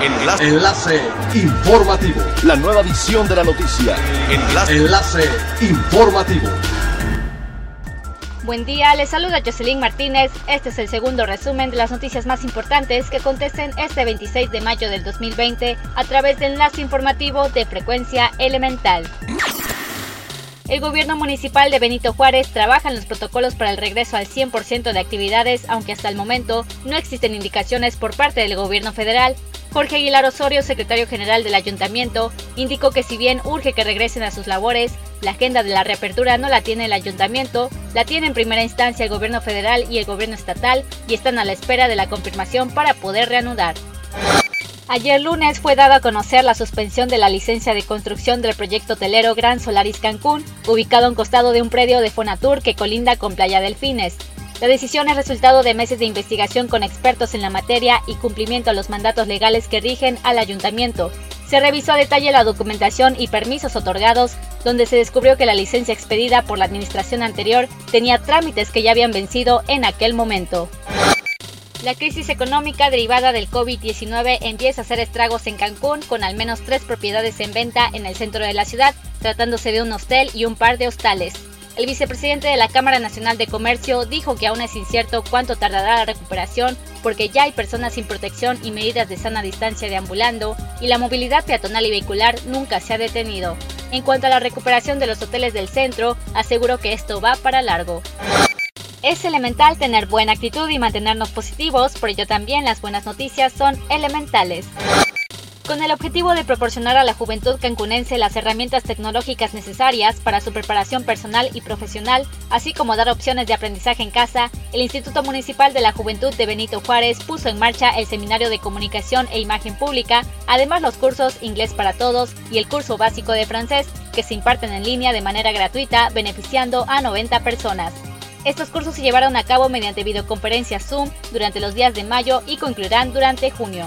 Enlace. Enlace informativo. La nueva edición de la noticia. Enlace. Enlace informativo. Buen día, les saluda Jocelyn Martínez. Este es el segundo resumen de las noticias más importantes que acontecen este 26 de mayo del 2020 a través del enlace informativo de frecuencia elemental. El gobierno municipal de Benito Juárez trabaja en los protocolos para el regreso al 100% de actividades, aunque hasta el momento no existen indicaciones por parte del gobierno federal. Jorge Aguilar Osorio, secretario general del ayuntamiento, indicó que si bien urge que regresen a sus labores, la agenda de la reapertura no la tiene el ayuntamiento, la tiene en primera instancia el gobierno federal y el gobierno estatal y están a la espera de la confirmación para poder reanudar. Ayer lunes fue dada a conocer la suspensión de la licencia de construcción del proyecto hotelero Gran Solaris Cancún, ubicado a un costado de un predio de Fonatur que colinda con Playa Delfines. La decisión es resultado de meses de investigación con expertos en la materia y cumplimiento a los mandatos legales que rigen al ayuntamiento. Se revisó a detalle la documentación y permisos otorgados, donde se descubrió que la licencia expedida por la administración anterior tenía trámites que ya habían vencido en aquel momento. La crisis económica derivada del COVID-19 empieza a hacer estragos en Cancún con al menos tres propiedades en venta en el centro de la ciudad, tratándose de un hostel y un par de hostales. El vicepresidente de la Cámara Nacional de Comercio dijo que aún es incierto cuánto tardará la recuperación porque ya hay personas sin protección y medidas de sana distancia deambulando y la movilidad peatonal y vehicular nunca se ha detenido. En cuanto a la recuperación de los hoteles del centro, aseguró que esto va para largo. Es elemental tener buena actitud y mantenernos positivos, por ello también las buenas noticias son elementales. Con el objetivo de proporcionar a la juventud cancunense las herramientas tecnológicas necesarias para su preparación personal y profesional, así como dar opciones de aprendizaje en casa, el Instituto Municipal de la Juventud de Benito Juárez puso en marcha el Seminario de Comunicación e Imagen Pública, además los cursos Inglés para Todos y el curso básico de francés, que se imparten en línea de manera gratuita, beneficiando a 90 personas. Estos cursos se llevaron a cabo mediante videoconferencia Zoom durante los días de mayo y concluirán durante junio.